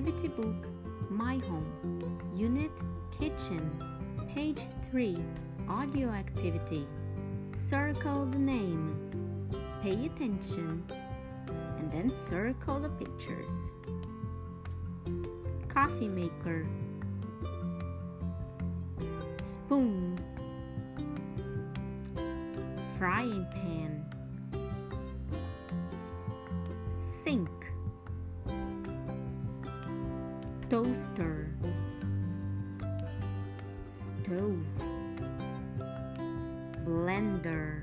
book My Home, Unit Kitchen, page 3, audio activity. Circle the name. Pay attention and then circle the pictures. Coffee maker, spoon, frying pan, sink, toaster, stove, blender